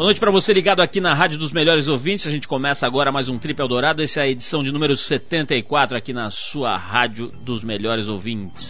Boa noite para você ligado aqui na Rádio dos Melhores Ouvintes. A gente começa agora mais um Trip Eldorado. Essa é a edição de número 74 aqui na sua Rádio dos Melhores Ouvintes.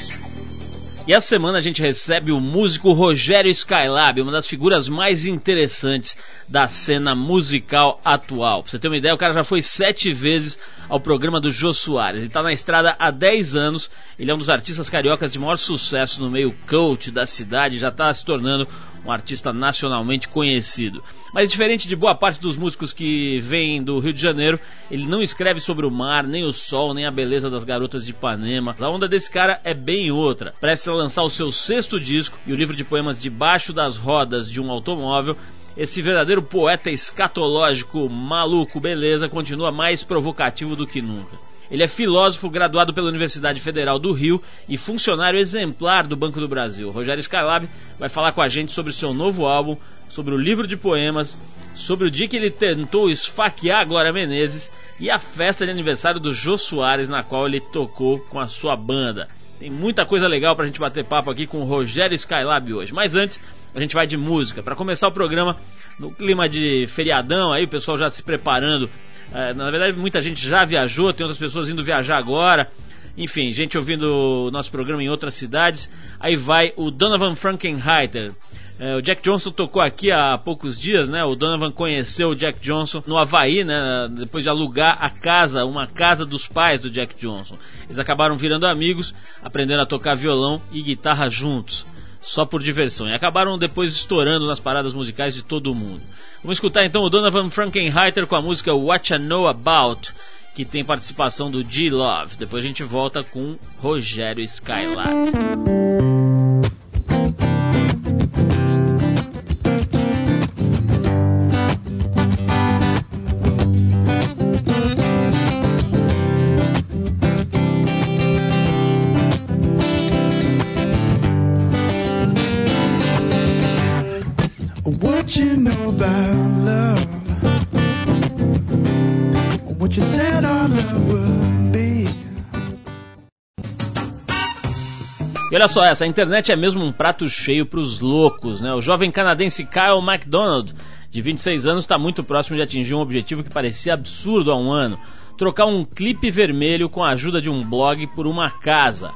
E essa semana a gente recebe o músico Rogério Skylab, uma das figuras mais interessantes da cena musical atual. Pra você ter uma ideia, o cara já foi sete vezes ao programa do Jô Soares. Ele está na estrada há 10 anos, ele é um dos artistas cariocas de maior sucesso no meio coach da cidade, já está se tornando um artista nacionalmente conhecido. Mas diferente de boa parte dos músicos que vêm do Rio de Janeiro, ele não escreve sobre o mar, nem o sol, nem a beleza das garotas de Ipanema. A onda desse cara é bem outra. A lançar o seu sexto disco e o livro de poemas Debaixo das Rodas de um Automóvel esse verdadeiro poeta escatológico, maluco, beleza, continua mais provocativo do que nunca. Ele é filósofo graduado pela Universidade Federal do Rio e funcionário exemplar do Banco do Brasil. Rogério Skylab vai falar com a gente sobre seu novo álbum, sobre o livro de poemas, sobre o dia que ele tentou esfaquear a Glória Menezes e a festa de aniversário do Jô Soares, na qual ele tocou com a sua banda. Tem muita coisa legal pra gente bater papo aqui com o Rogério Skylab hoje. Mas antes, a gente vai de música. Para começar o programa, no clima de feriadão, aí o pessoal já se preparando é, na verdade, muita gente já viajou, tem outras pessoas indo viajar agora. Enfim, gente ouvindo o nosso programa em outras cidades. Aí vai o Donovan Frankenheiter. É, o Jack Johnson tocou aqui há poucos dias, né? O Donovan conheceu o Jack Johnson no Havaí, né? Depois de alugar a casa, uma casa dos pais do Jack Johnson. Eles acabaram virando amigos, aprendendo a tocar violão e guitarra juntos só por diversão. E acabaram depois estourando nas paradas musicais de todo mundo. Vamos escutar então o Donovan Frankenheiter com a música What I Know About, que tem participação do G-Love. Depois a gente volta com Rogério Skylab. Olha só essa, a internet é mesmo um prato cheio para os loucos, né? O jovem canadense Kyle MacDonald, de 26 anos, está muito próximo de atingir um objetivo que parecia absurdo há um ano: trocar um clipe vermelho com a ajuda de um blog por uma casa.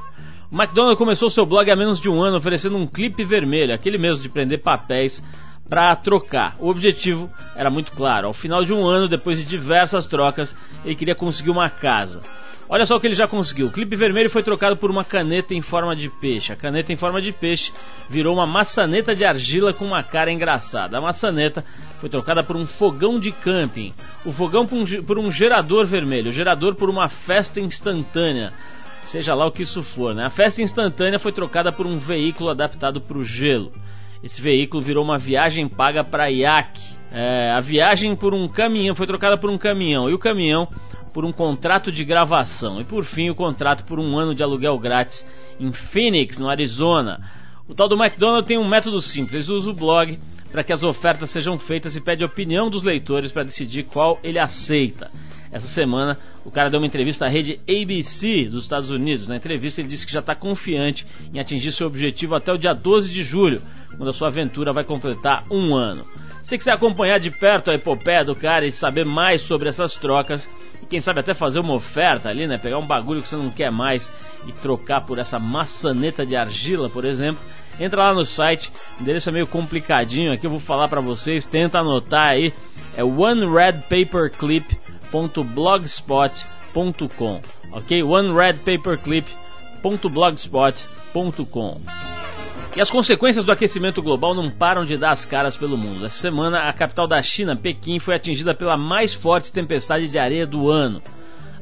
O McDonald começou seu blog há menos de um ano oferecendo um clipe vermelho, aquele mesmo de prender papéis para trocar. O objetivo era muito claro. Ao final de um ano, depois de diversas trocas, ele queria conseguir uma casa. Olha só o que ele já conseguiu. O clipe vermelho foi trocado por uma caneta em forma de peixe. A caneta em forma de peixe virou uma maçaneta de argila com uma cara engraçada. A maçaneta foi trocada por um fogão de camping. O fogão por um, por um gerador vermelho. O gerador por uma festa instantânea. Seja lá o que isso for, né? A festa instantânea foi trocada por um veículo adaptado para o gelo. Esse veículo virou uma viagem paga para iaque. É, a viagem por um caminhão foi trocada por um caminhão. E o caminhão por um contrato de gravação e por fim o contrato por um ano de aluguel grátis em Phoenix, no Arizona. O tal do McDonald's tem um método simples, usa o blog para que as ofertas sejam feitas e pede a opinião dos leitores para decidir qual ele aceita. Essa semana, o cara deu uma entrevista à rede ABC dos Estados Unidos. Na entrevista, ele disse que já está confiante em atingir seu objetivo até o dia 12 de julho, quando a sua aventura vai completar um ano. Se quiser acompanhar de perto a epopeia do cara e saber mais sobre essas trocas, e quem sabe até fazer uma oferta ali, né? Pegar um bagulho que você não quer mais e trocar por essa maçaneta de argila, por exemplo. Entra lá no site, o endereço é meio complicadinho aqui, eu vou falar para vocês, tenta anotar aí. É oneredpaperclip.blogspot.com, ok? oneredpaperclip.blogspot.com. E as consequências do aquecimento global não param de dar as caras pelo mundo. Essa semana, a capital da China, Pequim, foi atingida pela mais forte tempestade de areia do ano.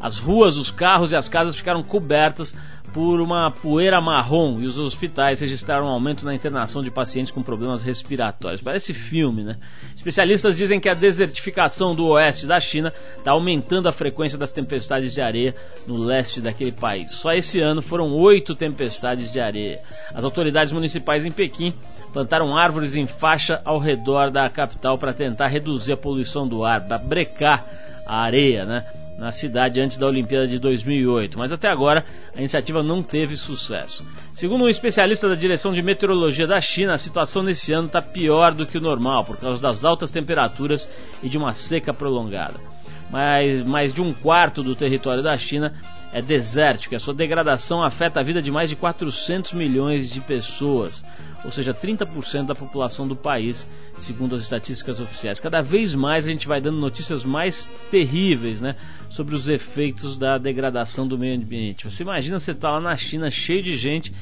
As ruas, os carros e as casas ficaram cobertas por uma poeira marrom e os hospitais registraram um aumento na internação de pacientes com problemas respiratórios. Parece filme, né? Especialistas dizem que a desertificação do oeste da China está aumentando a frequência das tempestades de areia no leste daquele país. Só esse ano foram oito tempestades de areia. As autoridades municipais em Pequim plantaram árvores em faixa ao redor da capital para tentar reduzir a poluição do ar, para brecar a areia, né? Na cidade antes da Olimpíada de 2008, mas até agora a iniciativa não teve sucesso. Segundo um especialista da direção de meteorologia da China, a situação nesse ano está pior do que o normal por causa das altas temperaturas e de uma seca prolongada. Mas mais de um quarto do território da China é desértico a sua degradação afeta a vida de mais de 400 milhões de pessoas ou seja, 30% da população do país, segundo as estatísticas oficiais. Cada vez mais a gente vai dando notícias mais terríveis né, sobre os efeitos da degradação do meio ambiente. Você imagina você estar tá lá na China cheio de gente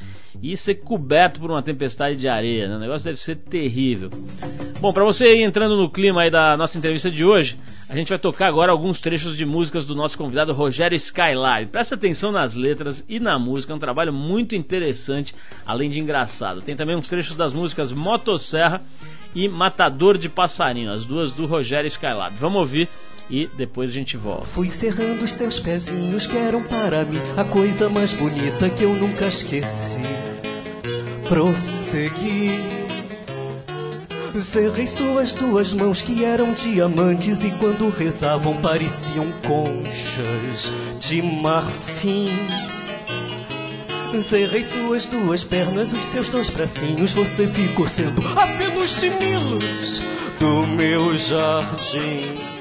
e ser coberto por uma tempestade de areia. Né? O negócio deve ser terrível. Bom, para você ir entrando no clima aí da nossa entrevista de hoje, a gente vai tocar agora alguns trechos de músicas do nosso convidado Rogério Skylab. Presta atenção nas letras e na música, é um trabalho muito interessante, além de engraçado. Tem também uns trechos das músicas Motosserra e Matador de Passarinho, as duas do Rogério Skylab. Vamos ouvir e depois a gente volta. Fui cerrando os teus pezinhos que eram para mim a coisa mais bonita que eu nunca esqueci. Prossegui Cerrei suas duas mãos que eram diamantes e quando rezavam pareciam conchas de marfim. Cerrei suas duas pernas, os seus dois bracinhos, você ficou sendo apenas de milos do meu jardim.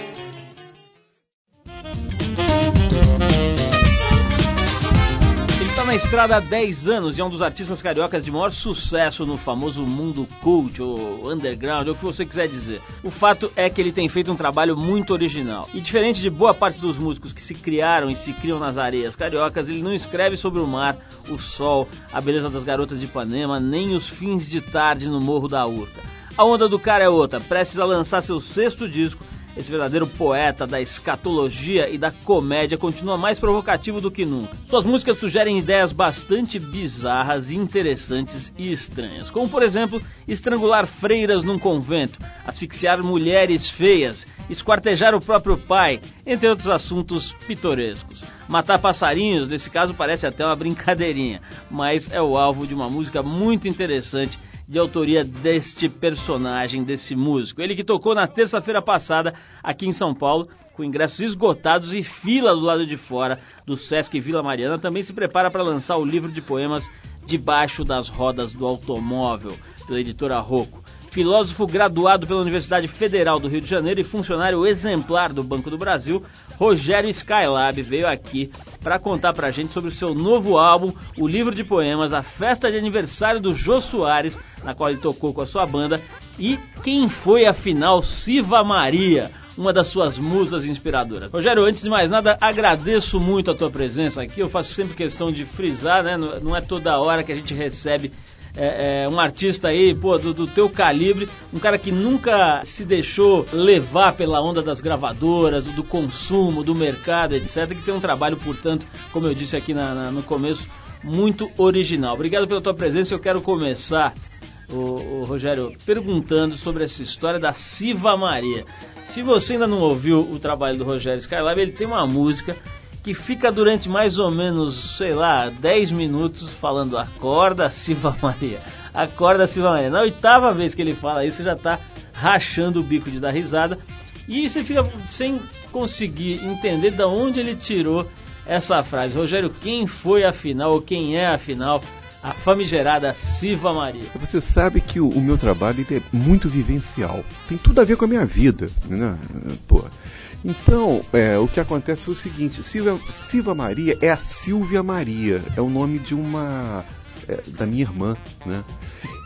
Na estrada há 10 anos e é um dos artistas cariocas de maior sucesso no famoso mundo cult ou underground, ou o que você quiser dizer. O fato é que ele tem feito um trabalho muito original. E diferente de boa parte dos músicos que se criaram e se criam nas areias cariocas, ele não escreve sobre o mar, o sol, a beleza das garotas de Ipanema, nem os fins de tarde no Morro da Urca. A onda do cara é outra, prestes a lançar seu sexto disco esse verdadeiro poeta da escatologia e da comédia continua mais provocativo do que nunca. Suas músicas sugerem ideias bastante bizarras, interessantes e estranhas, como por exemplo, estrangular freiras num convento, asfixiar mulheres feias, esquartejar o próprio pai, entre outros assuntos pitorescos. Matar passarinhos, nesse caso, parece até uma brincadeirinha, mas é o alvo de uma música muito interessante de autoria deste personagem, desse músico. Ele que tocou na terça-feira passada aqui em São Paulo, com ingressos esgotados e fila do lado de fora do Sesc Vila Mariana, também se prepara para lançar o livro de poemas Debaixo das Rodas do Automóvel, pela editora Rocco. Filósofo graduado pela Universidade Federal do Rio de Janeiro e funcionário exemplar do Banco do Brasil, Rogério Skylab veio aqui para contar pra gente sobre o seu novo álbum, o livro de poemas, a festa de aniversário do Jô Soares, na qual ele tocou com a sua banda, e quem foi afinal Siva Maria, uma das suas musas inspiradoras. Rogério, antes de mais nada, agradeço muito a tua presença aqui. Eu faço sempre questão de frisar, né? Não é toda hora que a gente recebe é, é, um artista aí, pô, do, do, teu calibre, um cara que nunca se deixou levar pela onda das gravadoras, do consumo, do mercado, etc. Que tem um trabalho, portanto, como eu disse aqui na, na, no começo, muito original. Obrigado pela tua presença. Eu quero começar, o, o Rogério, perguntando sobre essa história da Siva Maria. Se você ainda não ouviu o trabalho do Rogério Skylab, ele tem uma música que fica durante mais ou menos, sei lá, 10 minutos falando acorda Silva Maria, acorda Silva Maria. Na oitava vez que ele fala isso, você já está rachando o bico de dar risada e você fica sem conseguir entender de onde ele tirou essa frase. Rogério, quem foi afinal, ou quem é afinal, a famigerada Siva Maria? Você sabe que o, o meu trabalho é muito vivencial. Tem tudo a ver com a minha vida, né? Pô. Então, é, o que acontece é o seguinte: Silvia, Silva Maria é a Silvia Maria, é o nome de uma é, da minha irmã, né?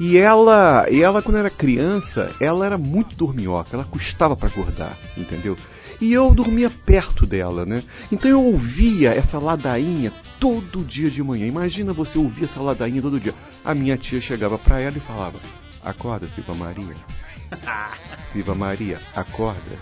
E ela, e ela quando era criança, ela era muito dorminhoca, ela custava para acordar, entendeu? E eu dormia perto dela, né? Então eu ouvia essa ladainha todo dia de manhã. Imagina você ouvir essa ladainha todo dia. A minha tia chegava para ela e falava: Acorda, Silva Maria. Silva Maria, acorda.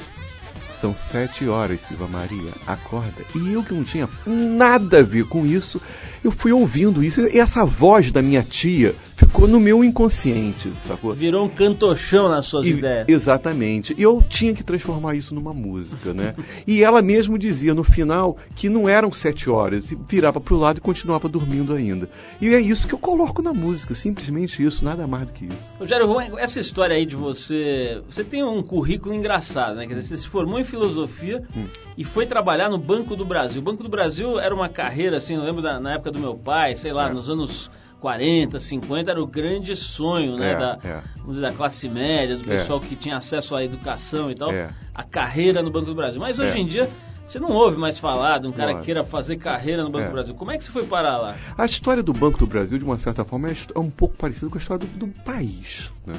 São sete horas, Silva Maria, acorda. E eu que não tinha nada a ver com isso, eu fui ouvindo isso. E essa voz da minha tia ficou no meu inconsciente, sacou? Virou um cantochão nas suas E- ideias. Exatamente. E eu tinha que transformar isso numa música, né? e ela mesmo dizia no final que não eram sete horas, e virava pro lado e continuava dormindo ainda. E é isso que eu coloco na música, simplesmente isso, nada mais do que isso. Rogério, essa história aí de você. Você tem um currículo engraçado, né? Quer dizer, você se formou em filosofia Hum. e foi trabalhar no Banco do Brasil. O Banco do Brasil era uma carreira, assim, eu lembro da, na época do meu pai, sei lá, É. nos anos 40, 50, era o grande sonho, né? É, da, é. da classe média, do É. pessoal que tinha acesso à educação e tal, É. a carreira no Banco do Brasil. Mas hoje É. em dia. Você não ouve mais falar de um cara que queira fazer carreira no Banco É. do Brasil. Como é que você foi parar lá? A história do Banco do Brasil, de uma certa forma, é é um pouco parecida com a história do, do país. Né?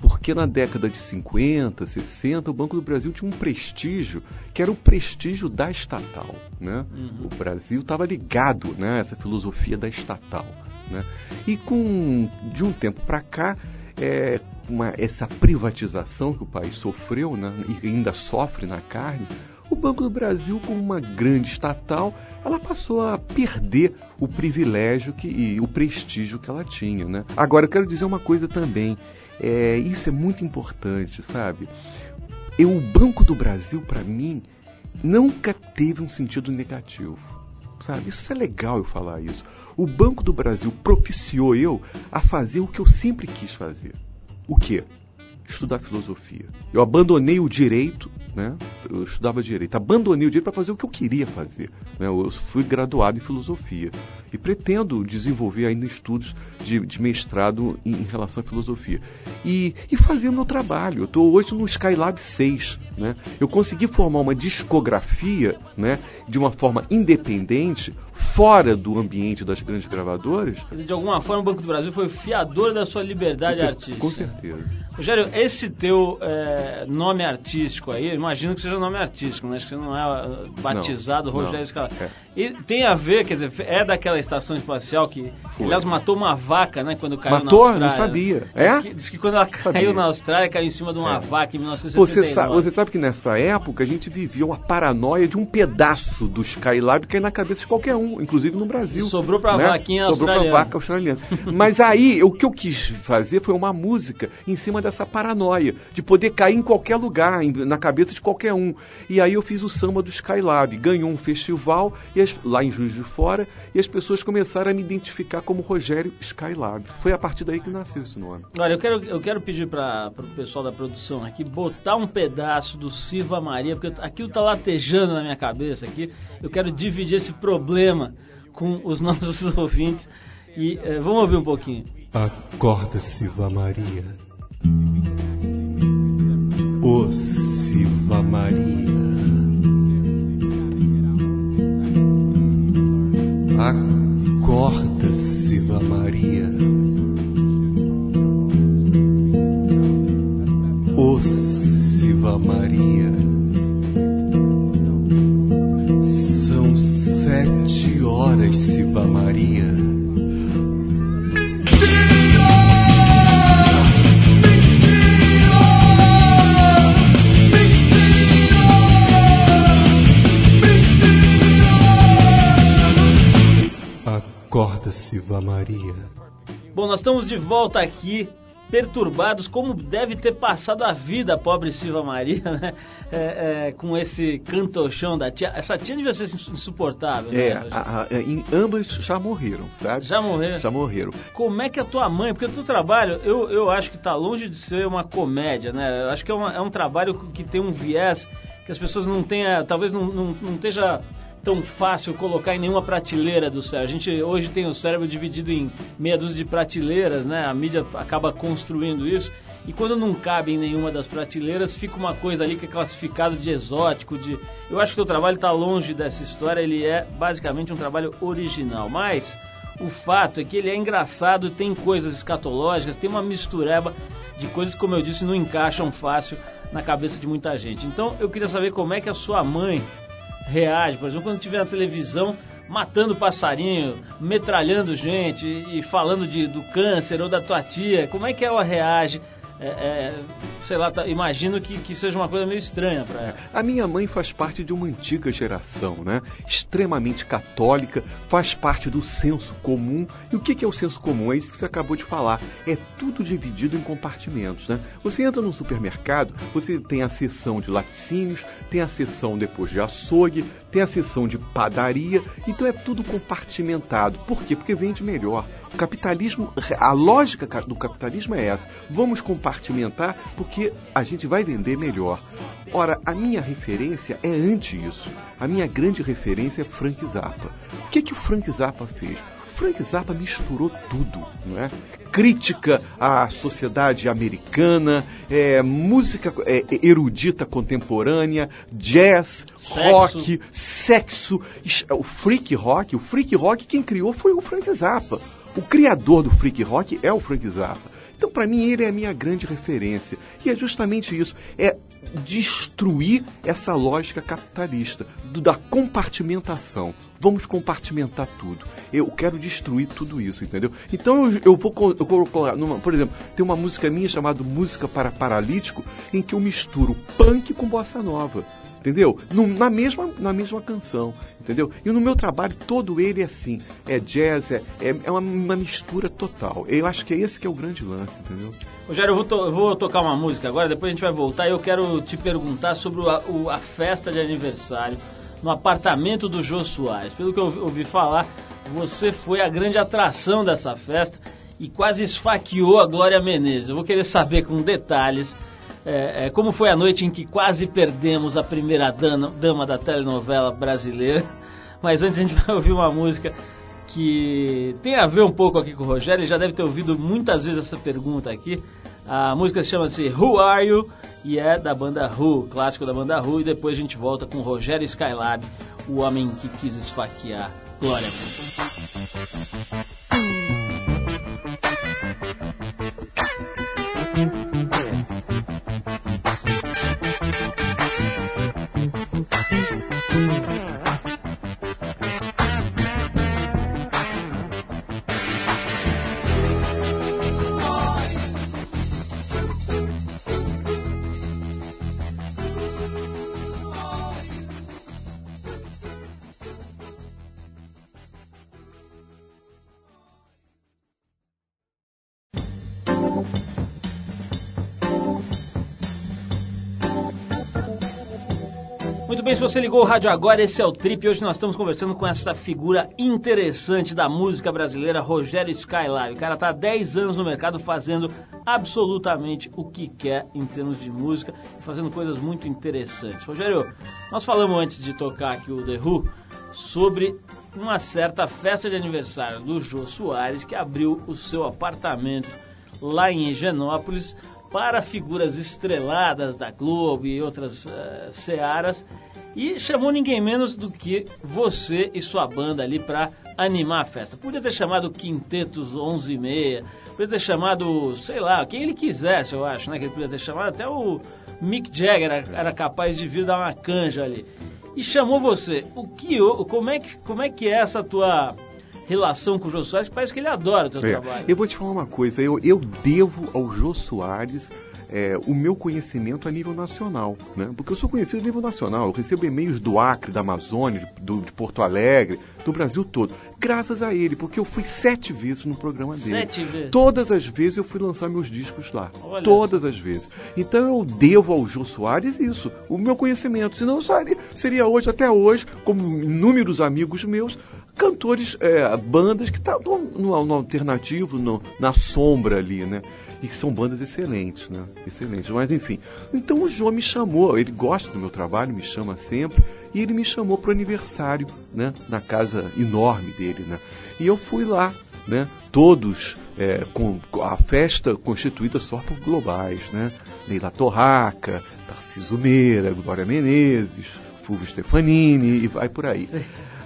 Porque na década de 50, 60, o Banco do Brasil tinha um prestígio que era o prestígio da estatal. Né? Uhum. O Brasil estava ligado né, a essa filosofia da estatal. Né? E com, de um tempo para cá, é, uma- essa privatização que o país sofreu né, e ainda sofre na carne, o Banco do Brasil, como uma grande estatal, ela passou a perder o privilégio que, e o prestígio que ela tinha. Né? Agora, eu quero dizer uma coisa também. É, isso é muito importante, sabe? Eu, o Banco do Brasil, para mim, nunca teve um sentido negativo. Sabe? Isso é legal eu falar isso. O Banco do Brasil propiciou eu a fazer o que eu sempre quis fazer. O quê? Estudar filosofia. Eu abandonei o direito, né? Eu estudava direito. Abandonei o direito para fazer o que eu queria fazer. né? Eu fui graduado em filosofia e pretendo desenvolver ainda estudos de, de mestrado em, em relação à filosofia. E, e fazer o meu trabalho. Eu estou hoje no Skylab 6. Né? Eu consegui formar uma discografia né, de uma forma independente, fora do ambiente das grandes gravadoras. De alguma forma, o Banco do Brasil foi fiador da sua liberdade artística. Com certeza. Rogério, esse teu é, nome artístico aí, imagino que seja nome artístico, né? Acho que você não é uh, batizado Não, Rogério Scala. é. E tem a ver, quer dizer, é daquela estação espacial que, Foi. aliás, matou uma vaca, né? Quando caiu Matou? na Austrália. Não sabia. É? Diz que, diz que quando ela Sabia. caiu na Austrália, caiu em cima de uma É. vaca em Você 1979. sabe, você sabe que nessa época a gente vivia uma paranoia de um pedaço do Skylab cair na cabeça de qualquer um, inclusive no Brasil. E sobrou pra né? vaquinha Sobrou pra australiana. vaca australiana. Mas aí, o que eu quis fazer foi uma música em cima dessa paranoia, de poder cair em qualquer lugar, na cabeça de qualquer um. E aí eu fiz o samba do Skylab, ganhou um festival e as- lá em Juiz de Fora, e as pessoas começaram a me identificar como Rogério Skylab. Foi a partir daí que nasceu esse nome. Olha, eu quero, eu quero pedir para o pessoal da produção aqui botar um pedaço do Silva Maria, porque aquilo tá latejando na minha cabeça aqui. Eu quero dividir esse problema com os nossos ouvintes. E eh, vamos ouvir um pouquinho. Acorda, Silva Maria. Ô Silva Maria. Acorda, Silva Maria. De volta aqui, perturbados, como deve ter passado a vida a pobre Silva Maria, né? É, é, com esse cantochão da tia. Essa tia devia ser insuportável, né? É, a- a- em, ambas já morreram, sabe? Já morreram? Já morreram. Como é que a tua mãe, porque o teu trabalho, eu, eu acho que está longe de ser uma comédia, né? Eu acho que é, uma- é um trabalho que tem um viés que as pessoas não tenham, talvez não, não, não esteja tão fácil colocar em nenhuma prateleira do cérebro. A gente hoje tem o cérebro dividido em meia dúzia de prateleiras, né? A mídia acaba construindo isso. E quando não cabe em nenhuma das prateleiras, fica uma coisa ali que é classificado de exótico, de... Eu acho que o trabalho está longe dessa história, ele é basicamente um trabalho original. Mas o fato é que ele é engraçado, tem coisas escatológicas, tem uma mistureba de coisas, como eu disse, não encaixam fácil na cabeça de muita gente. Então eu queria saber como é que a sua mãe reage, por exemplo, quando estiver na televisão matando passarinho, metralhando gente e falando de, do câncer ou da tua tia, como é que ela reage é, é, sei lá, tá, imagino que, que seja uma coisa meio estranha para ela. A minha mãe faz parte de uma antiga geração, né? Extremamente católica, faz parte do senso comum. E o que, que é o senso comum? É isso que você acabou de falar. É tudo dividido em compartimentos, né? Você entra num supermercado, você tem a seção de laticínios, tem a seção depois de açougue, tem a seção de padaria, então é tudo compartimentado. Por quê? Porque vende melhor. O capitalismo, a lógica do capitalismo é essa. Vamos compartimentar porque a gente vai vender melhor. Ora, a minha referência é antes isso. A minha grande referência é Frank Zappa. O que, que o Frank Zappa fez? Frank Zappa misturou tudo, não é? Crítica à sociedade americana, é, música é, erudita contemporânea, jazz, sexo. rock, sexo, o freak rock. O freak rock quem criou foi o Frank Zappa. O criador do freak rock é o Frank Zappa. Então, para mim, ele é a minha grande referência. E é justamente isso: é destruir essa lógica capitalista, do, da compartimentação. Vamos compartimentar tudo. Eu quero destruir tudo isso, entendeu? Então eu, eu vou colocar, por exemplo, tem uma música minha chamada Música para Paralítico, em que eu misturo punk com bossa nova entendeu? No, na, mesma, na mesma canção, entendeu? E no meu trabalho todo ele é assim, é jazz, é, é, é uma, uma, mistura total. Eu acho que é esse que é o grande lance, entendeu? Rogério, eu vou, to, eu vou tocar uma música agora, depois a gente vai voltar e eu quero te perguntar sobre a, o, a festa de aniversário no apartamento do Jô Soares. Pelo que eu ouvi falar, você foi a grande atração dessa festa e quase esfaqueou a Glória Menezes. Eu vou querer saber com detalhes é, é, como foi a noite em que quase perdemos a primeira dama, dama da telenovela brasileira. Mas antes a gente vai ouvir uma música que tem a ver um pouco aqui com o Rogério, ele já deve ter ouvido muitas vezes essa pergunta aqui. A música chama-se Who Are You? e é da banda Who, clássico da banda Who, e depois a gente volta com Rogério Skylab, o homem que quis esfaquear Glória. Se você ligou o rádio agora, esse é o Trip. Hoje nós estamos conversando com essa figura interessante da música brasileira, Rogério Skylab. O cara está há 10 anos no mercado fazendo absolutamente o que quer em termos de música, fazendo coisas muito interessantes. Rogério, nós falamos antes de tocar aqui o The Who sobre uma certa festa de aniversário do Jô Soares que abriu o seu apartamento lá em Higienópolis para figuras estreladas da Globo e outras uh, searas e chamou ninguém menos do que você e sua banda ali para animar a festa. Podia ter chamado Quintetos 11 e meia, podia ter chamado, sei lá, quem ele quisesse, eu acho, né? Que ele podia ter chamado até o Mick Jagger era, era capaz de vir dar uma canja ali. E chamou você. O que, como é que, como é que é essa tua relação com o Jô Soares? Parece que ele adora o teu é, trabalho. Eu vou te falar uma coisa. Eu, eu devo ao Jô Soares é, o meu conhecimento a nível nacional, né? Porque eu sou conhecido a nível nacional, eu recebo e-mails do Acre, da Amazônia, do, de Porto Alegre, do Brasil todo, graças a ele, porque eu fui sete vezes no programa dele. Sete vezes? Todas as vezes eu fui lançar meus discos lá. Olha todas as vezes. Então eu devo ao Jô Soares isso, o meu conhecimento. Senão seria, seria hoje, até hoje, como inúmeros amigos meus, cantores, é, bandas que estavam no, no, alternativo, no, na sombra ali, né? E que são bandas excelentes, né? Excelentes. Mas enfim. Então o João me chamou, ele gosta do meu trabalho, me chama sempre, e ele me chamou para o aniversário, né? Na casa enorme dele, né? E eu fui lá, né? Todos é, com a festa constituída só por globais, né? Leila Torraca, Tarciso Meira, Glória Menezes, Fulvio Stefanini e vai por aí.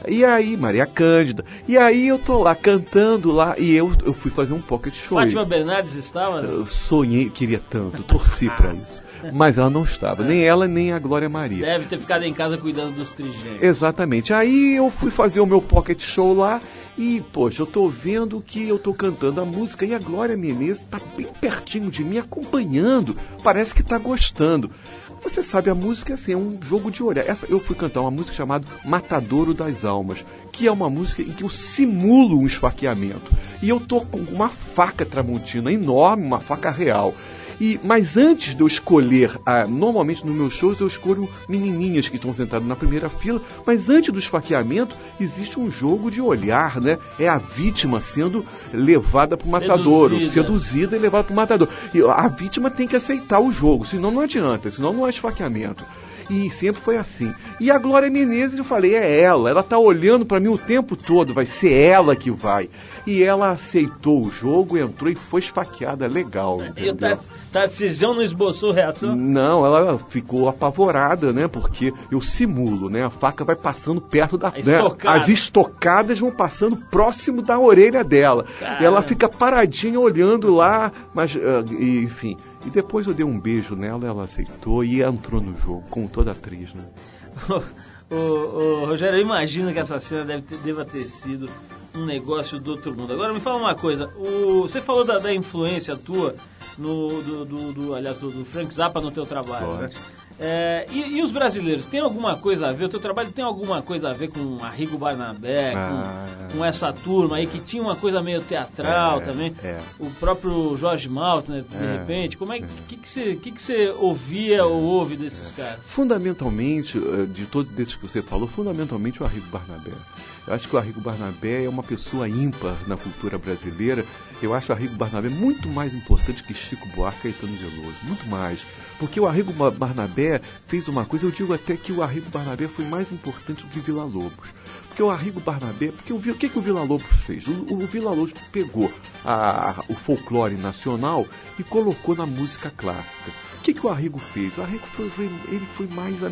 E aí, Maria Cândida. E aí eu tô lá cantando lá e eu, eu fui fazer um pocket show. Fátima Bernardes estava? Né? Eu sonhei, queria tanto, torci para isso. Mas ela não estava, nem ela nem a Glória Maria. Deve ter ficado em casa cuidando dos trigêmeos. Exatamente. Aí eu fui fazer o meu pocket show lá e, poxa, eu tô vendo que eu tô cantando a música e a Glória Menezes tá bem pertinho de mim, acompanhando. Parece que tá gostando. Você sabe, a música assim, é um jogo de olhar. Essa, eu fui cantar uma música chamada Matadouro das Almas, que é uma música em que eu simulo um esfaqueamento. E eu tô com uma faca tramontina enorme, uma faca real. E, mas antes de eu escolher, ah, normalmente nos meus shows eu escolho menininhas que estão sentadas na primeira fila, mas antes do esfaqueamento existe um jogo de olhar, né? É a vítima sendo levada para o matadouro, seduzida e levada para o matador. E a vítima tem que aceitar o jogo, senão não adianta, senão não é esfaqueamento. E sempre foi assim. E a Glória Menezes, eu falei, é ela. Ela tá olhando para mim o tempo todo, vai ser ela que vai. E ela aceitou o jogo, entrou e foi esfaqueada legal. E o Tarcisão não esboçou reação? Não, ela ficou apavorada, né? Porque eu simulo, né? A faca vai passando perto da. Né? As estocadas vão passando próximo da orelha dela. E ela fica paradinha olhando lá, mas, uh, enfim. E depois eu dei um beijo nela, ela aceitou e entrou no jogo, como toda atriz, né? ô, ô, Rogério, eu imagino que essa cena deve ter, deva ter sido um negócio do outro mundo. Agora me fala uma coisa, o, você falou da, da influência tua no, do, do, do, aliás, do, do, Frank Zappa no teu trabalho, né? É, e, e, os brasileiros, tem alguma coisa a ver? O teu trabalho tem alguma coisa a ver com Arrigo Barnabé, ah, com, com, essa turma aí que tinha uma coisa meio teatral é, também? É. O próprio Jorge Maltner, de é, repente. Como é, é. que, que, você, que, que você ouvia ou ouve desses é. caras? Fundamentalmente, eh, de todos esses que você falou, fundamentalmente o Arrigo Barnabé. Eu acho que o Arrigo Barnabé é uma pessoa ímpar na cultura brasileira. Eu acho o Arrigo Barnabé muito mais importante que Chico Buarque e Caetano Veloso. Muito mais. Porque o Arrigo Barnabé fez uma coisa, eu digo até que o Arrigo Barnabé foi mais importante do que Vila Lobos. Porque o Arrigo Barnabé, porque o, o que, que o Vila Lobos fez? O, o Vila Lobos pegou a, o folclore nacional e colocou na música clássica. O que, que o Arrigo fez? O Arrigo foi, ele foi mais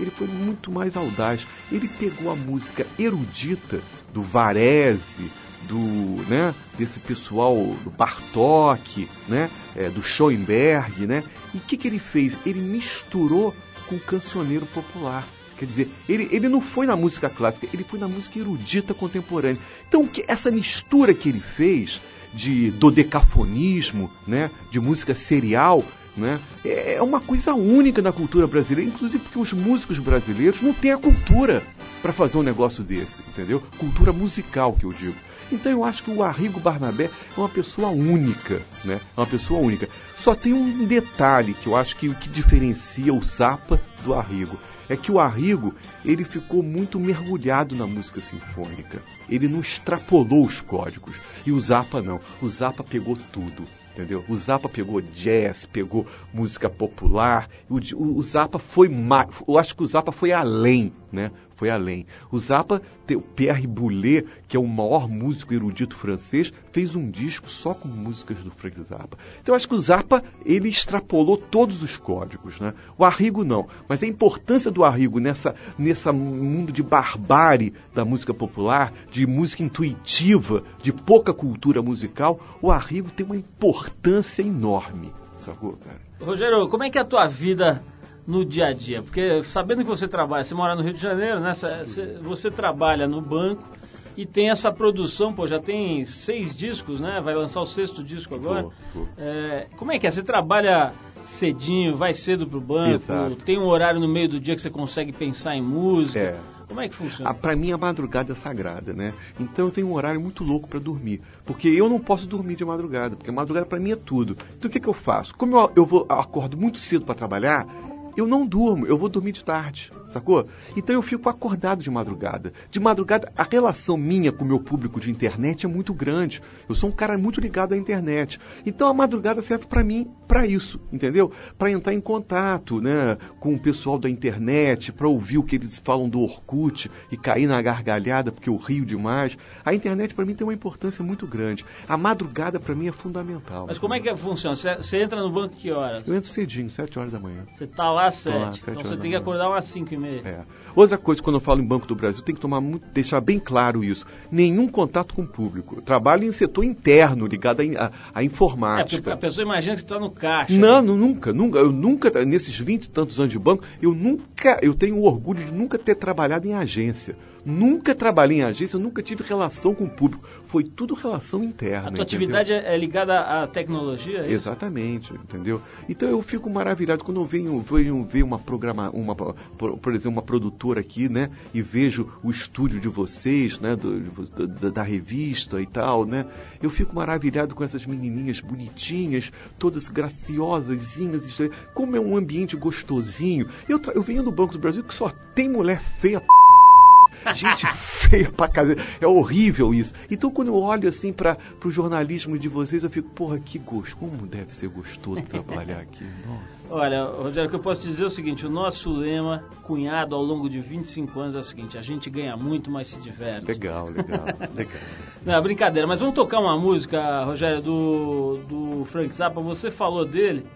ele foi muito mais audaz. Ele pegou a música erudita do Varese, do, né, desse pessoal do Bartok, né, é, do Schoenberg, né? E o que, que ele fez? Ele misturou com o cancioneiro popular. Quer dizer, ele, ele não foi na música clássica, ele foi na música erudita contemporânea. Então, que, essa mistura que ele fez de dodecafonismo, né, de música serial, né, é, é uma coisa única na cultura brasileira, inclusive porque os músicos brasileiros não têm a cultura para fazer um negócio desse, entendeu? Cultura musical que eu digo. Então eu acho que o Arrigo Barnabé é uma pessoa única, né? É uma pessoa única. Só tem um detalhe que eu acho que que diferencia o Zappa do Arrigo é que o Arrigo ele ficou muito mergulhado na música sinfônica. Ele não extrapolou os códigos e o Zappa não. O Zappa pegou tudo entendeu? O Zappa pegou jazz, pegou música popular. O, o, o Zappa foi mais, eu acho que o Zappa foi além, né? Foi além. O Zappa, o Pierre Boulez, que é o maior músico erudito francês, fez um disco só com músicas do Frank Zappa. Então eu acho que o Zappa ele extrapolou todos os códigos, né? O Arrigo não, mas a importância do Arrigo nessa nessa mundo de barbárie da música popular, de música intuitiva, de pouca cultura musical, o Arrigo tem uma importância enorme, sacou, cara? Rogério, como é que é a tua vida no dia a dia? Porque sabendo que você trabalha, você mora no Rio de Janeiro, né? Você trabalha no banco e tem essa produção, pô, já tem seis discos, né? Vai lançar o sexto disco agora. Vou, vou. É, como é que é? Você trabalha cedinho, vai cedo pro banco, Exato. tem um horário no meio do dia que você consegue pensar em música. É. Como é que funciona? Ah, para mim a madrugada é sagrada, né? Então eu tenho um horário muito louco para dormir, porque eu não posso dormir de madrugada, porque a madrugada para mim é tudo. Então o que, que eu faço? Como eu, eu, vou, eu acordo muito cedo para trabalhar, eu não durmo, eu vou dormir de tarde, sacou? Então eu fico acordado de madrugada. De madrugada, a relação minha com o meu público de internet é muito grande. Eu sou um cara muito ligado à internet. Então a madrugada serve para mim para isso, entendeu? Para entrar em contato, né, com o pessoal da internet, para ouvir o que eles falam do Orkut e cair na gargalhada porque eu rio demais. A internet para mim tem uma importância muito grande. A madrugada para mim é fundamental. Mas como é que funciona? Você entra no banco que horas? Eu entro cedinho, 7 horas da manhã. Você tá lá às 7. Então você tem que acordar umas 5 e meia. É. Outra coisa, quando eu falo em Banco do Brasil, tem que tomar muito, deixar bem claro isso. Nenhum contato com o público. Eu trabalho em setor interno, ligado à, informática. É, porque a pessoa imagina que você está no caixa. Não, né? nunca, nunca. Eu nunca, nesses 20 e tantos anos de banco, eu nunca, eu tenho o orgulho de nunca ter trabalhado em agência. Nunca trabalhei em agência, nunca tive relação com o público. Foi tudo relação interna. A tua atividade é ligada à tecnologia? É Exatamente, entendeu? Então eu fico maravilhado quando eu venho, venho ver uma programa, uma, por exemplo, uma produtora aqui, né? E vejo o estúdio de vocês, né? Do, da, da, revista e tal, né? Eu fico maravilhado com essas menininhas bonitinhas, todas graciosas, como é um ambiente gostosinho. Eu, eu venho do Banco do Brasil que só tem mulher feia. Gente feia pra caramba. É horrível isso. Então, quando eu olho assim para o jornalismo de vocês, eu fico, porra, que gosto. Como deve ser gostoso trabalhar aqui. Nossa. Olha, Rogério, o que eu posso dizer é o seguinte: o nosso lema, cunhado ao longo de 25 anos, é o seguinte: a gente ganha muito, mas se diverte. Legal, legal, legal. Não, brincadeira. Mas vamos tocar uma música, Rogério, do, do Frank Zappa. Você falou dele.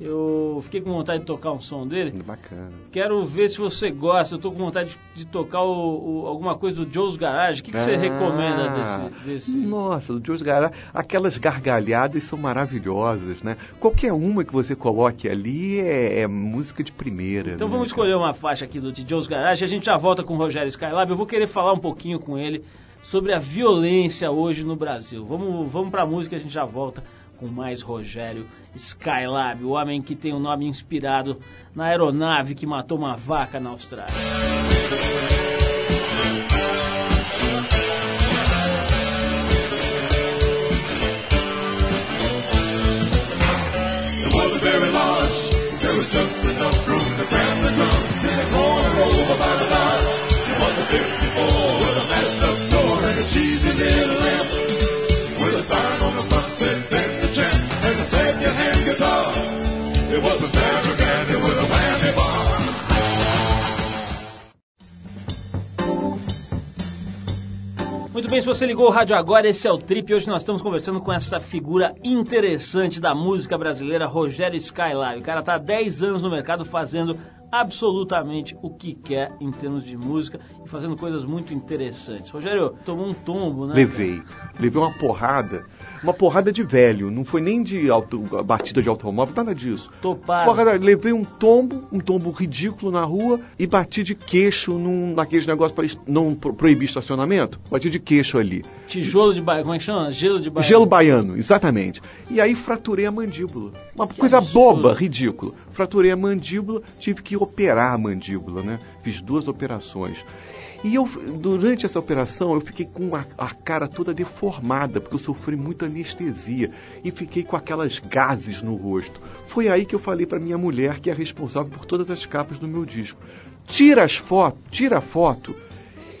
Eu fiquei com vontade de tocar um som dele. Bacana. Quero ver se você gosta. Eu tô com vontade de, de tocar o, o, alguma coisa do Joe's Garage. O que, que ah, você recomenda desse, desse, Nossa, o Joe's Garage. Aquelas gargalhadas são maravilhosas, né? Qualquer uma que você coloque ali é, é música de primeira. Então né, vamos escolher uma faixa aqui do Joe's Garage. A gente já volta com o Rogério Skylab. Eu vou querer falar um pouquinho com ele sobre a violência hoje no Brasil. Vamos, vamos pra música e a gente já volta com mais Rogério Skylab, o homem que tem o um nome inspirado na aeronave que matou uma vaca na Austrália. Você ligou o rádio agora, esse é o Trip. Hoje nós estamos conversando com essa figura interessante da música brasileira, Rogério Skylab. O cara está há 10 anos no mercado fazendo absolutamente o que quer em termos de música e fazendo coisas muito interessantes. Rogério, tomou um tombo, né? Levei. Levei uma porrada. Uma porrada de velho. Não foi nem de auto, batida de automóvel, nada disso. Topado. Porrada, levei um tombo, um tombo ridículo na rua e bati de queixo num, naqueles negócios para não proibir estacionamento. Bati de queixo ali. Tijolo de baiano, como é que chama? Gelo de baiano. Gelo baiano, exatamente. E aí fraturei a mandíbula. Uma que coisa absurdo. boba, ridícula. Fraturei a mandíbula, tive que operar a mandíbula, né? Fiz duas operações. E eu, durante essa operação, eu fiquei com a, a, cara toda deformada, porque eu sofri muita anestesia e fiquei com aquelas gases no rosto. Foi aí que eu falei para minha mulher, que é responsável por todas as capas do meu disco: tira as fotos, tira a foto.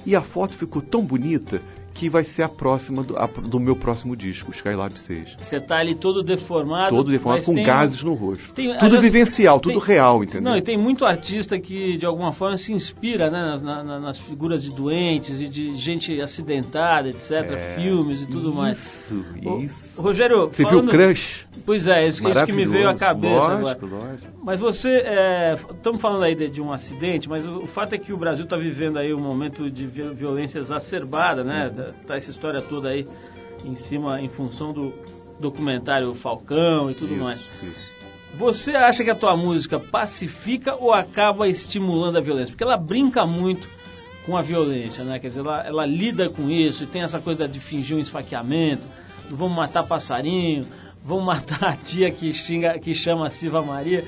E a foto ficou tão bonita que vai ser a próxima do, a, do meu próximo disco, Skylab 6. Você tá ali todo deformado. Todo deformado com gases no rosto. Tem, tudo aliás, vivencial, tudo real, entendeu? Não, e tem muito artista que de alguma forma se inspira né, nas, nas, nas figuras de doentes e de gente acidentada, etc. É, filmes e tudo isso, mais. Isso, isso. Rogério. Você falando... viu Crush? Pois é, isso, isso que me veio à cabeça lógico, agora. Lógico. Mas você. Estamos é, falando aí de, de, um acidente, mas o, o, fato é que o Brasil está vivendo aí um momento de violência exacerbada, né? Uhum. Tá essa história toda aí em cima, em função do documentário Falcão e tudo isso, mais. Isso. Você acha que a tua música pacifica ou acaba estimulando a violência? Porque ela brinca muito com a violência, né? Quer dizer, ela, ela lida com isso e tem essa coisa de fingir um esfaqueamento, vamos matar passarinho, vamos matar a tia que xinga, que chama Siva Maria.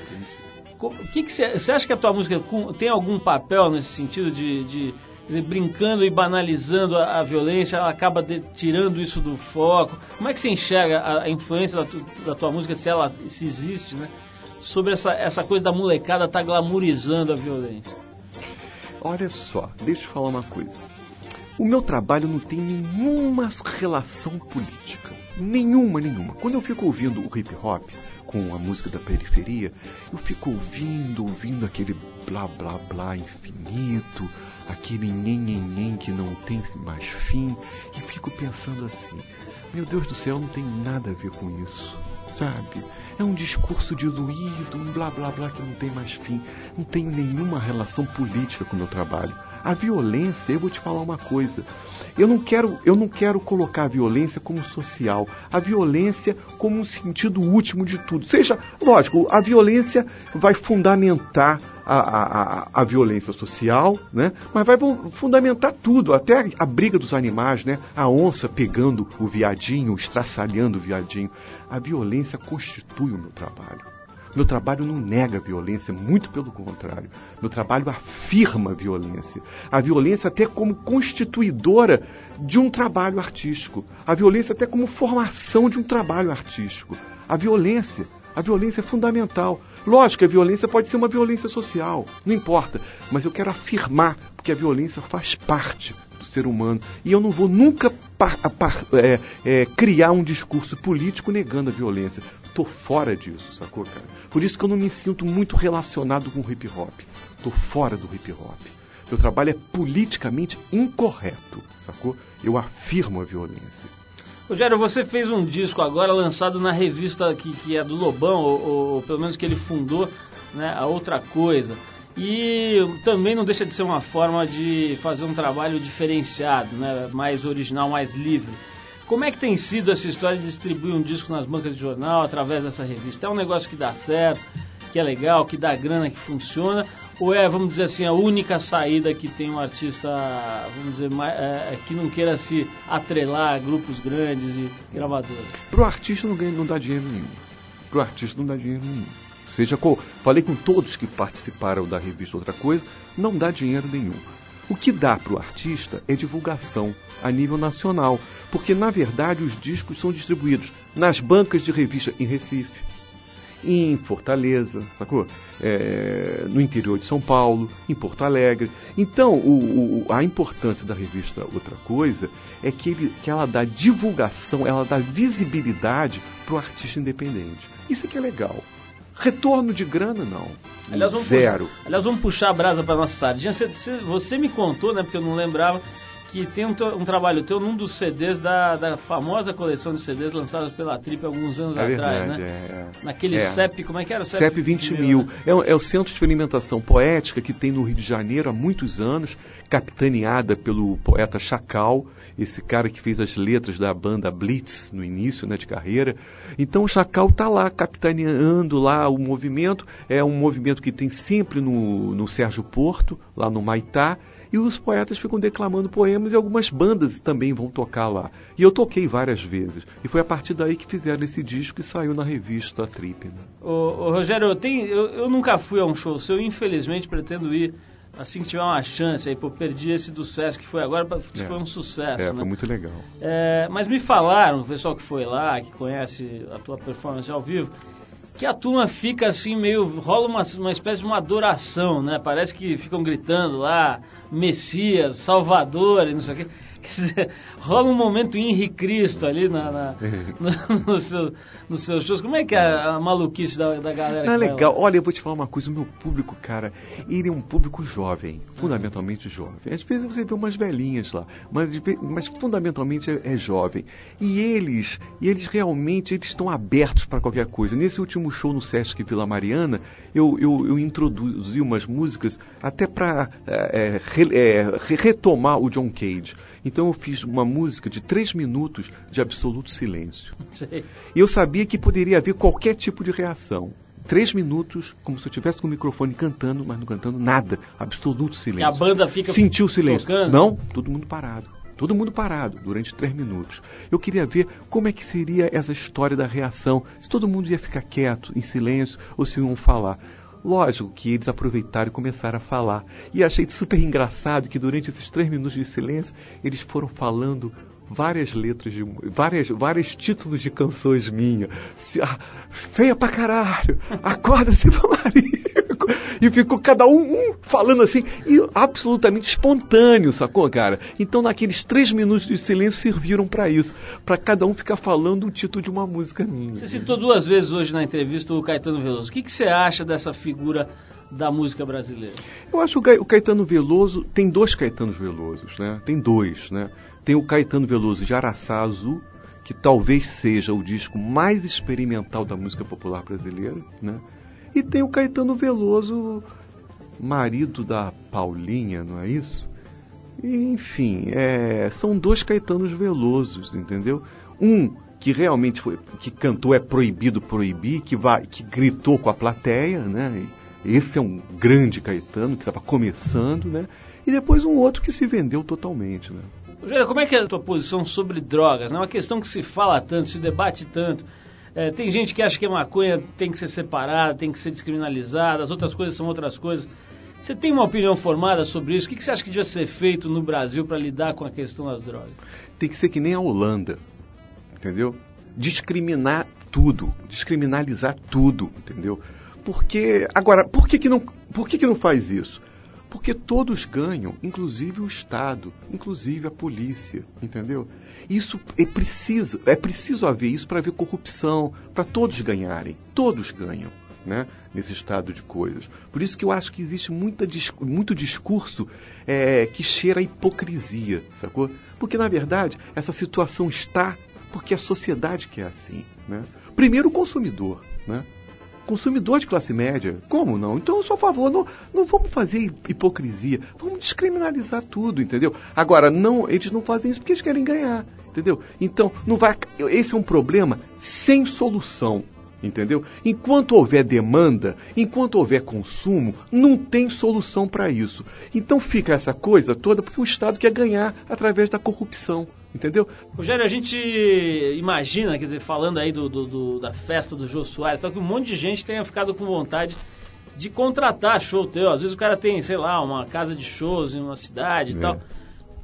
O que você acha que a tua música tem algum papel nesse sentido de, de brincando e banalizando a, a violência, ela acaba de, tirando isso do foco. Como é que você enxerga a, a influência da, tu, da, tua música, se ela se existe, né? Sobre essa, essa coisa da molecada tá glamorizando a violência. Olha só, deixa eu falar uma coisa. O meu trabalho não tem nenhuma relação política. Nenhuma, nenhuma. Quando eu fico ouvindo o hip hop com a música da periferia, eu fico ouvindo, ouvindo aquele blá blá blá infinito, aquele nhen que não tem mais fim, e fico pensando assim: meu Deus do céu, não tem nada a ver com isso. sabe? É um discurso diluído, um blá blá blá que não tem mais fim. Não tem nenhuma relação política com o meu trabalho. A violência, eu vou te falar uma coisa. Eu não quero, eu não quero colocar a violência como social, a violência como um sentido último de tudo. Seja, lógico, a violência vai fundamentar a, a, a, violência social, né? mas vai fundamentar tudo, até a briga dos animais, né? a onça pegando o viadinho, estraçalhando o viadinho. A violência constitui o meu trabalho. Meu trabalho não nega violência, muito pelo contrário. Meu trabalho afirma a violência. A violência até como constituidora de um trabalho artístico. A violência até como formação de um trabalho artístico. A violência, a violência é fundamental. Lógico a violência pode ser uma violência social, não importa. Mas eu quero afirmar que a violência faz parte do ser humano. E eu não vou nunca par, par, é, é, criar um discurso político negando a violência. Tô fora disso, sacou, cara? Por isso que eu não me sinto muito relacionado com o hip hop. Tô fora do hip hop. Meu trabalho é politicamente incorreto, sacou? Eu afirmo a violência. Rogério, você fez um disco agora lançado na revista que, que é do Lobão, ou, ou, pelo menos que ele fundou, né, a Outra Coisa. E também não deixa de ser uma forma de fazer um trabalho diferenciado, né? mais original, mais livre. Como é que tem sido essa história de distribuir um disco nas bancas de jornal através dessa revista? É um negócio que dá certo, que é legal, que dá grana, que funciona? Ou é, vamos dizer assim, a única saída que tem um artista, vamos dizer, é, é, que não queira se atrelar a grupos grandes e gravadores? Para o artista não, ganha, não dá dinheiro nenhum. Para o artista não dá dinheiro nenhum. Seja com, falei com todos que participaram da revista Outra Coisa, não dá dinheiro nenhum. O que dá para o artista é divulgação a nível nacional, porque na verdade os discos são distribuídos nas bancas de revista em Recife, em Fortaleza, sacou? É, no interior de São Paulo, em Porto Alegre. Então, o, o, a importância da revista Outra Coisa é que, ele, que ela dá divulgação, ela dá visibilidade para o artista independente. Isso é que é legal. Retorno de grana, não. Aliás, vamos Zero. Puxar, aliás, vamos puxar a brasa para nossa sardinha. Você, você, me contou, né, porque eu não lembrava, que tem um, um, trabalho teu num dos CDs da, da famosa coleção de CDs lançados pela Trip alguns anos é atrás, verdade, né? É, é. Naquele é. CEP, como é que era o CEP? CEP 20 mil. Né? É, é, o Centro de Experimentação Poética que tem no Rio de Janeiro há muitos anos, capitaneada pelo poeta Chacal, esse cara que fez as letras da banda Blitz no início né, de carreira. Então o Chacal está lá capitaneando lá o movimento. É um movimento que tem sempre no, no Sérgio Porto, lá no Maitá e os poetas ficam declamando poemas e algumas bandas também vão tocar lá. E eu toquei várias vezes. E foi a partir daí que fizeram esse disco e saiu na revista Trip. Né? Ô, ô, Rogério, eu, tenho, eu, eu, nunca fui a um show seu, infelizmente pretendo ir assim que tiver uma chance aí, pô, perdi esse do Sesc que foi agora, é. foi um sucesso. É, né? foi muito legal. É, mas me falaram, o pessoal que foi lá, que conhece a tua performance ao vivo, que a turma fica assim meio rola uma, uma espécie de uma adoração, né? Parece que ficam gritando lá Messias, Salvador e não sei o quê. Quer dizer, rola um momento Henri Cristo ali na, na no, no, seu, nos seus shows. Como é que é a maluquice da, da galera? Não, é legal. Olha, eu vou te falar uma coisa. O meu público, cara, ele é um público jovem. Fundamentalmente jovem. Às vezes você vê umas velhinhas lá. Mas, mas fundamentalmente é, é jovem. E eles, e eles realmente eles estão abertos para qualquer coisa. Nesse último show no Sesc Vila Mariana, eu, eu, eu introduzi umas músicas até para é, é, retomar o John Cage. Então eu fiz uma música de três minutos de absoluto silêncio. Sei. E eu sabia que poderia haver qualquer tipo de reação. Três minutos, como se eu estivesse com o microfone cantando, mas não cantando nada. Absoluto silêncio. E a banda fica. Sentiu o silêncio. Tocando? Não, todo mundo parado. Todo mundo parado durante três minutos. Eu queria ver como é que seria essa história da reação. Se todo mundo ia ficar quieto, em silêncio, ou se iam falar. Lógico que eles aproveitaram e começaram a falar. E achei super engraçado que durante esses três minutos de silêncio, eles foram falando várias letras de várias vários títulos de canções minhas. Ah, feia pra caralho. Acorda, Silva Maria. E ficou cada um, um, falando assim, e absolutamente espontâneo, sacou, cara? Então, naqueles três minutos de silêncio serviram para isso, para cada um ficar falando o título de uma música minha. Você citou duas vezes hoje na entrevista o Caetano Veloso. O que, que você acha dessa figura da música brasileira? Eu acho que o Caetano Veloso tem dois Caetanos Velosos, né? Tem dois, né? Tem o Caetano Veloso de Araçá Azul que talvez seja o disco mais experimental da música popular brasileira, né? E tem o Caetano Veloso, marido da Paulinha, não é isso? enfim, é, são dois Caetanos Velosos, entendeu? Um que realmente foi, que cantou é proibido proibir, que vai, que gritou com a plateia, né? Esse é um grande Caetano que estava começando, né? E depois um outro que se vendeu totalmente, né? Rogério, como é que é a tua posição sobre drogas? É uma questão que se fala tanto, se debate tanto. É, tem gente que acha que a maconha tem que ser separada, tem que ser descriminalizada, as outras coisas são outras coisas. Você tem uma opinião formada sobre isso? O que você acha que devia ser feito no Brasil para lidar com a questão das drogas? Tem que ser que nem a Holanda, entendeu? Discriminar tudo, descriminalizar tudo, entendeu? Porque agora, por que, que não, por que, que não faz isso? Porque todos ganham, inclusive o Estado, inclusive a polícia, entendeu? Isso é preciso, é preciso haver isso para haver corrupção, para todos ganharem, todos ganham. Né, nesse estado de coisas. Por isso que eu acho que existe muita, muito discurso é, que cheira a hipocrisia, sacou? Porque, na verdade, essa situação está porque a sociedade quer assim. Né? Primeiro, o consumidor. Né? Consumidor de classe média. Como não? Então eu sou a favor, não, não vamos fazer hipocrisia, vamos descriminalizar tudo, entendeu? Agora, não, eles não fazem isso porque eles querem ganhar, entendeu? Então, não vai. Esse é um problema sem solução. Entendeu? Enquanto houver demanda, enquanto houver consumo, não tem solução para isso. Então fica essa coisa toda porque o Estado quer ganhar através da corrupção. Entendeu? Rogério, a gente imagina, quer dizer, falando aí do, do, do da festa do Jô Soares, só que um monte de gente tenha ficado com vontade de contratar show teu. Às vezes o cara tem, sei lá, uma casa de shows em uma cidade e é. tal. Como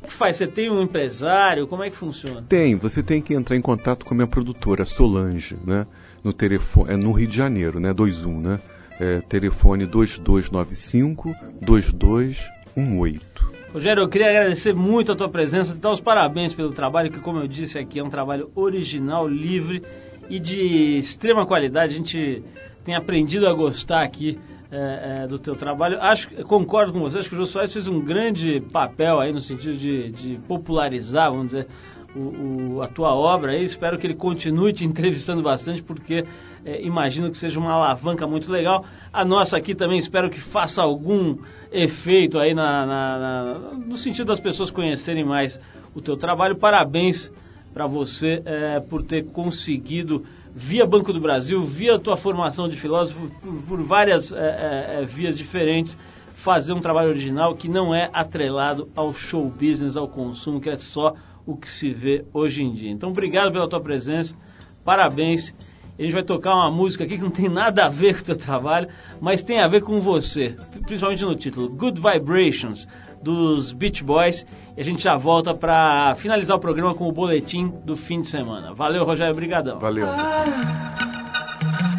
é que faz? Você tem um empresário? Como é que funciona? Tem, você tem que entrar em contato com a minha produtora, Solange, né? No telefone, é no Rio de Janeiro, né? 21, né? É, telefone 2295 2218. Rogério, eu queria agradecer muito a tua presença, dar os parabéns pelo trabalho, que como eu disse aqui é um trabalho original, livre e de extrema qualidade. A gente tem aprendido a gostar aqui é, é, do teu trabalho. Acho, concordo com você, acho que o Jô Soares fez um grande papel aí no sentido de, de popularizar, vamos dizer, o, o, a tua obra aí. Espero que ele continue te entrevistando bastante, porque é, imagino que seja uma alavanca muito legal. A nossa aqui também espero que faça algum efeito aí na, na, na, no sentido das pessoas conhecerem mais o teu trabalho. Parabéns para você é, por ter conseguido, via Banco do Brasil, via tua formação de filósofo, por, por várias é, é, é, vias diferentes, fazer um trabalho original que não é atrelado ao show business, ao consumo, que é só o que se vê hoje em dia. Então, obrigado pela tua presença, parabéns a gente vai tocar uma música aqui que não tem nada a ver com o teu trabalho, mas tem a ver com você, principalmente no título, Good Vibrations, dos Beach Boys. E a gente já volta para finalizar o programa com o boletim do fim de semana. Valeu, Rogério, brigadão. Valeu.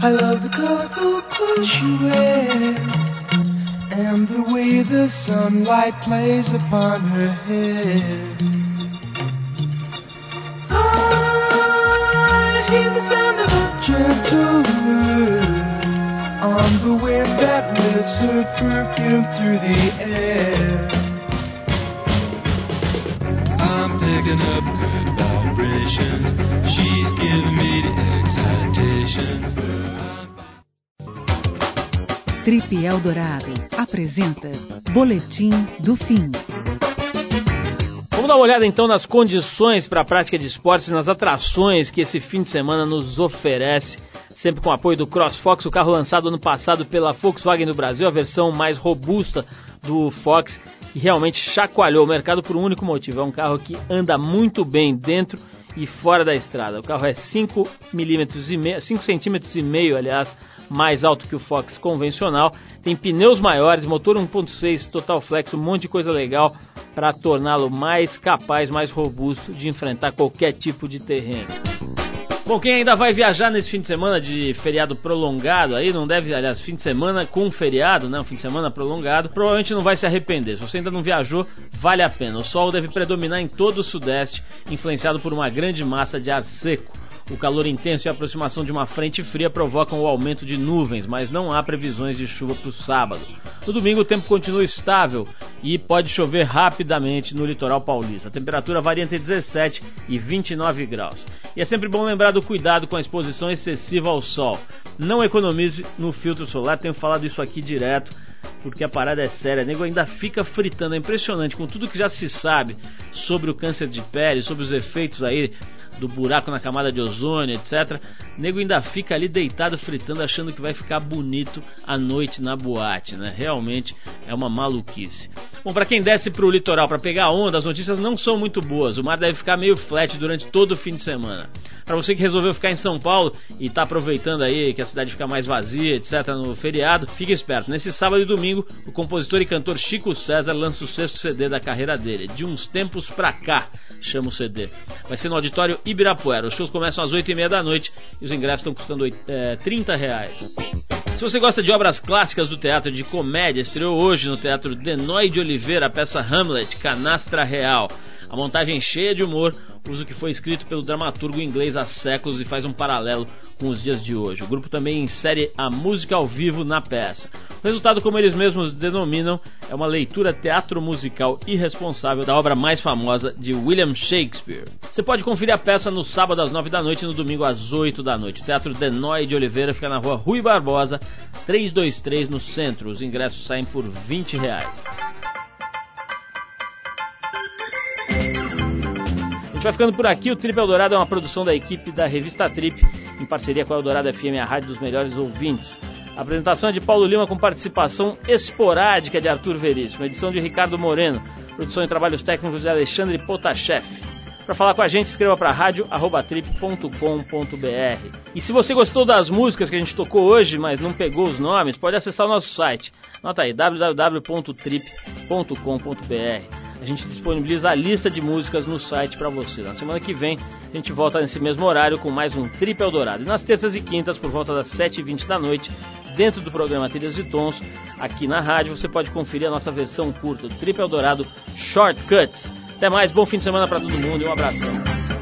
I love the colorful clothes you wear And the way the sunlight plays upon her hair her perfume through the air. I'm picking up good vibrations. She's giving me the excitations. Trip Eldorado apresenta Boletim do Fim. Vamos dar uma olhada então nas condições para a prática de esportes e nas atrações que esse fim de semana nos oferece. Sempre com apoio do CrossFox, o carro lançado ano passado pela Volkswagen no Brasil, a versão mais robusta do Fox, que realmente chacoalhou o mercado por um único motivo. É um carro que anda muito bem dentro e fora da estrada. O carro é 5 milímetros e meio, 5 centímetros e meio, aliás, mais alto que o Fox convencional. Tem pneus maiores, motor 1.6 Total Flex, um monte de coisa legal para torná-lo mais capaz, mais robusto de enfrentar qualquer tipo de terreno. Bom, quem ainda vai viajar nesse fim de semana de feriado prolongado aí, não deve, aliás, fim de semana com feriado, né? Um fim de semana prolongado, provavelmente não vai se arrepender. Se você ainda não viajou, vale a pena. O sol deve predominar em todo o sudeste, influenciado por uma grande massa de ar seco. O calor intenso e a aproximação de uma frente fria provocam o aumento de nuvens, mas não há previsões de chuva para o sábado. No domingo o tempo continua estável e pode chover rapidamente no litoral paulista. A temperatura varia entre 17 e 29 graus. E é sempre bom lembrar do cuidado com a exposição excessiva ao sol. Não economize no filtro solar, tenho falado isso aqui direto porque a parada é séria. Nego ainda fica fritando. É impressionante com tudo que já se sabe sobre o câncer de pele, sobre os efeitos aí do buraco na camada de ozônio, etc. Nego ainda fica ali deitado fritando, achando que vai ficar bonito à noite na boate, né? Realmente é uma maluquice. Bom, para quem desce para o litoral para pegar onda, as notícias não são muito boas. O mar deve ficar meio flat durante todo o fim de semana. Para você que resolveu ficar em São Paulo e está aproveitando aí que a cidade fica mais vazia, etc, no feriado, fique esperto. Nesse sábado e domingo, o compositor e cantor Chico César lança o sexto CD da carreira dele, De Uns Tempos Pra Cá, chama o CD. Vai ser no auditório Ibirapuera. Os shows começam às 8 e meia da noite e os ingressos estão custando é, 30 reais. Se você gosta de obras clássicas do teatro de comédia, estreou hoje no Teatro Denoy de Oliveira a peça Hamlet, Canastra Real. A montagem cheia de humor usa o que foi escrito pelo dramaturgo inglês há séculos e faz um paralelo com os dias de hoje. O grupo também insere a música ao vivo na peça. O resultado, como eles mesmos denominam, é uma leitura teatro musical irresponsável da obra mais famosa de William Shakespeare. Você pode conferir a peça no sábado às 9 da noite e no domingo às 8 da noite. O Teatro Denoy de Oliveira fica na rua Rui Barbosa, 323 no centro. Os ingressos saem por 20 reais. Gente vai ficando por aqui. O Trip Eldorado é uma produção da equipe da revista Trip, em parceria com a Eldorado FM, a rádio dos melhores ouvintes. A apresentação é de Paulo Lima com participação esporádica de Arthur Veríssimo, edição de Ricardo Moreno, produção e trabalhos técnicos de Alexandre Potashev. Para falar com a gente, escreva para rádio@trip.com.br. E se você gostou das músicas que a gente tocou hoje, mas não pegou os nomes, pode acessar o nosso site. Nota aí www.trip.com.br a gente disponibiliza a lista de músicas no site para você. Na semana que vem a gente volta nesse mesmo horário com mais um Trip Eldorado. E nas terças e quintas, por volta das 7h20 da noite, dentro do programa Trilhas e Tons, aqui na rádio, você pode conferir a nossa versão curta do Trip Eldorado Shortcuts. Até mais, bom fim de semana para todo mundo e um abração.